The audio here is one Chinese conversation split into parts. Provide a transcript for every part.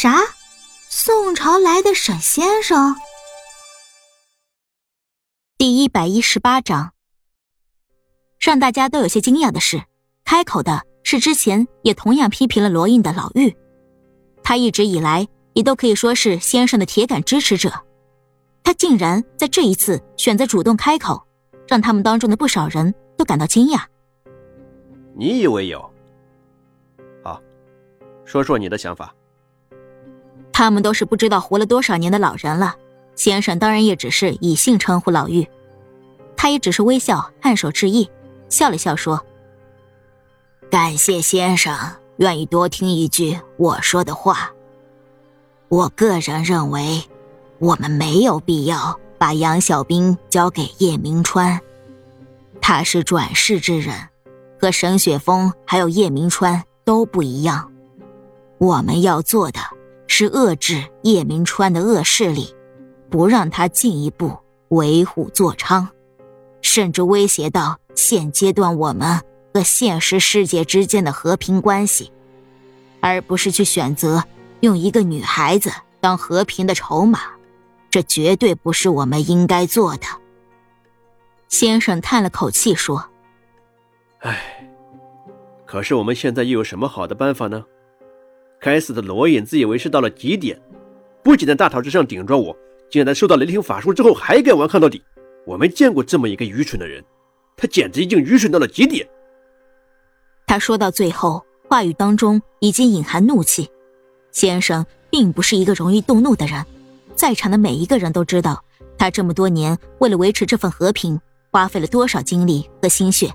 啥？宋朝来的沈先生？第一百一十八章，让大家都有些惊讶的是，开口的是之前也同样批评了罗印的老妪，他一直以来也都可以说是先生的铁杆支持者，他竟然在这一次选择主动开口，让他们当中的不少人都感到惊讶。你以为有？好，说说你的想法。他们都是不知道活了多少年的老人了，先生当然也只是以姓称呼老妪，他也只是微笑颔首致意，笑了笑说：“感谢先生愿意多听一句我说的话。我个人认为，我们没有必要把杨小兵交给叶明川，他是转世之人，和沈雪峰还有叶明川都不一样。我们要做的。”是遏制叶明川的恶势力，不让他进一步为虎作伥，甚至威胁到现阶段我们和现实世界之间的和平关系，而不是去选择用一个女孩子当和平的筹码，这绝对不是我们应该做的。先生叹了口气说：“唉，可是我们现在又有什么好的办法呢？”该死的罗隐自以为是到了极点，不仅在大堂之上顶撞我，竟然在受到雷霆法术之后还敢顽抗到底。我没见过这么一个愚蠢的人，他简直已经愚蠢到了极点。他说到最后，话语当中已经隐含怒气。先生并不是一个容易动怒的人，在场的每一个人都知道，他这么多年为了维持这份和平，花费了多少精力和心血。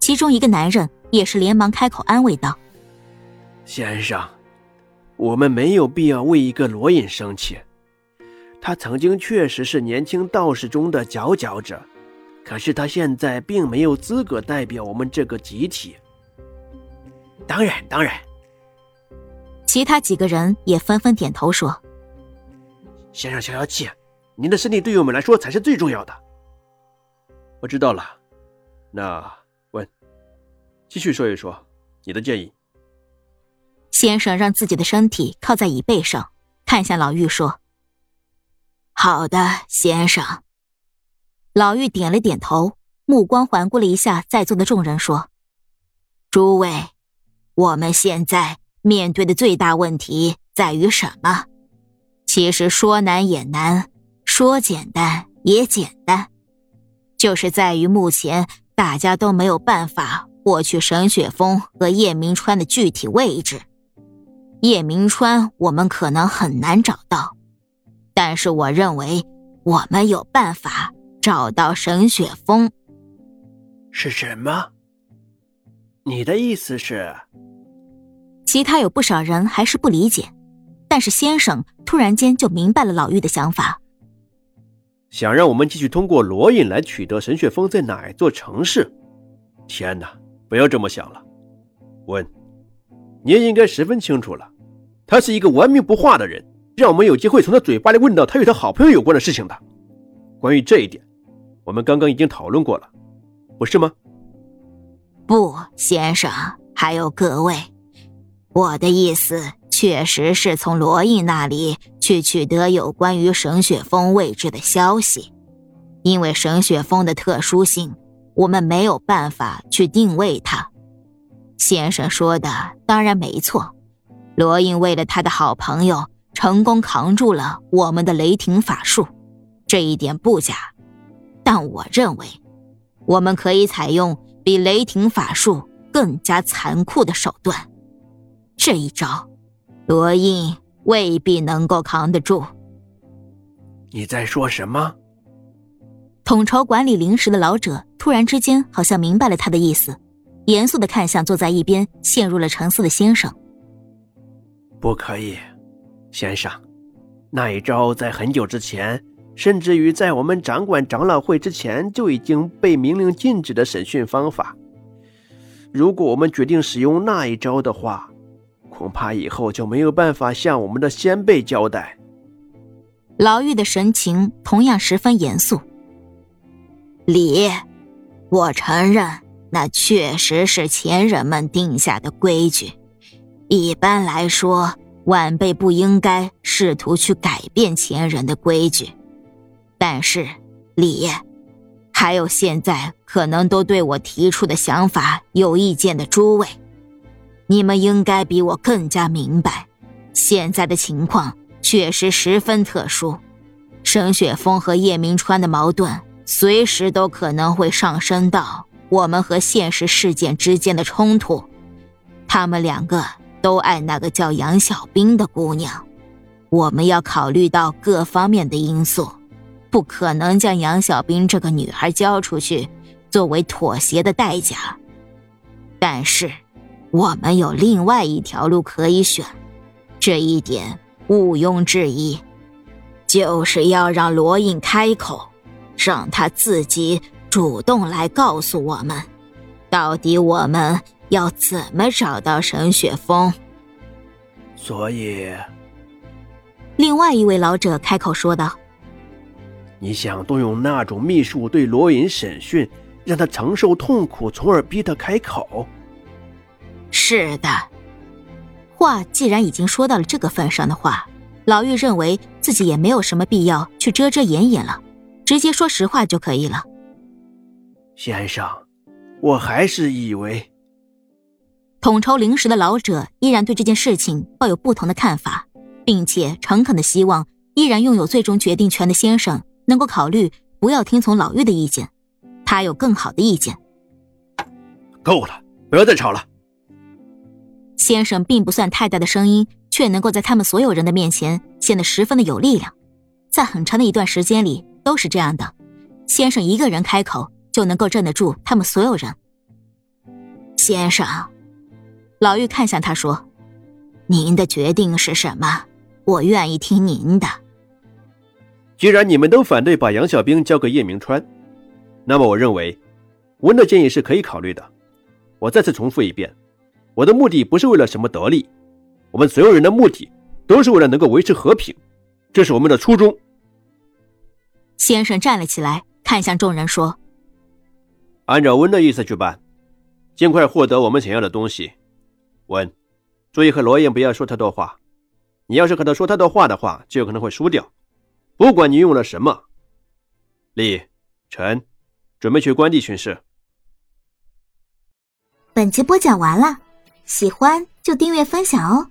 其中一个男人也是连忙开口安慰道。先生，我们没有必要为一个罗隐生气。他曾经确实是年轻道士中的佼佼者，可是他现在并没有资格代表我们这个集体。当然，当然。其他几个人也纷纷点头说：“先生消消气，您的身体对于我们来说才是最重要的。”我知道了。那问，继续说一说你的建议。先生让自己的身体靠在椅背上，看向老妪说：“好的，先生。”老妪点了点头，目光环顾了一下在座的众人，说：“诸位，我们现在面对的最大问题在于什么？其实说难也难，说简单也简单，就是在于目前大家都没有办法获取沈雪峰和叶明川的具体位置。”叶明川，我们可能很难找到，但是我认为我们有办法找到沈雪峰。是什么？你的意思是？其他有不少人还是不理解，但是先生突然间就明白了老妪的想法，想让我们继续通过罗隐来取得沈雪峰在哪一座城市？天哪，不要这么想了，问，你也应该十分清楚了。他是一个顽皮不化的人，让我们有机会从他嘴巴里问到他与他好朋友有关的事情的。关于这一点，我们刚刚已经讨论过了，不是吗？不，先生，还有各位，我的意思确实是从罗毅那里去取得有关于沈雪峰位置的消息，因为沈雪峰的特殊性，我们没有办法去定位他。先生说的当然没错。罗印为了他的好朋友，成功扛住了我们的雷霆法术，这一点不假。但我认为，我们可以采用比雷霆法术更加残酷的手段。这一招，罗印未必能够扛得住。你在说什么？统筹管理灵石的老者突然之间好像明白了他的意思，严肃的看向坐在一边陷入了沉思的先生。不可以，先生，那一招在很久之前，甚至于在我们掌管长老会之前就已经被明令禁止的审讯方法。如果我们决定使用那一招的话，恐怕以后就没有办法向我们的先辈交代。老妪的神情同样十分严肃。李，我承认，那确实是前人们定下的规矩。一般来说，晚辈不应该试图去改变前人的规矩。但是，李，还有现在可能都对我提出的想法有意见的诸位，你们应该比我更加明白，现在的情况确实十分特殊。沈雪峰和叶明川的矛盾，随时都可能会上升到我们和现实事件之间的冲突。他们两个都爱那个叫杨小兵的姑娘，我们要考虑到各方面的因素，不可能将杨小兵这个女孩交出去，作为妥协的代价。但是，我们有另外一条路可以选，这一点毋庸置疑。就是要让罗印开口，让他自己主动来告诉我们，到底我们要怎么找到沈雪峰。所以，另外一位老者开口说道：“你想动用那种秘术对罗隐审讯，让他承受痛苦，从而逼他开口？”是的。话既然已经说到了这个份上的话。老妪认为自己也没有什么必要去遮遮掩掩了，直接说实话就可以了。先生，我还是以为，统筹灵石的老者依然对这件事情抱有不同的看法，并且诚恳的希望依然拥有最终决定权的先生能够考虑不要听从老妪的意见，他有更好的意见。够了，不要再吵了。先生并不算太大的声音。却能够在他们所有人的面前显得十分的有力量，在很长的一段时间里都是这样的。先生一个人开口就能够镇得住他们所有人。先生，老玉看向他说：“您的决定是什么？我愿意听您的。既然你们都反对把杨小兵交给叶明川，那么我认为温的建议是可以考虑的。我再次重复一遍，我的目的不是为了什么得利。”我们所有人的目的都是为了能够维持和平，这是我们的初衷。先生站了起来，看向众人说：“按照温的意思去办，尽快获得我们想要的东西。问，注意和罗燕不要说太多话。你要是和他说太多话的话，就有可能会输掉。不管你用了什么，李晨，准备去关帝巡视。”本集播讲完了，喜欢就订阅分享哦。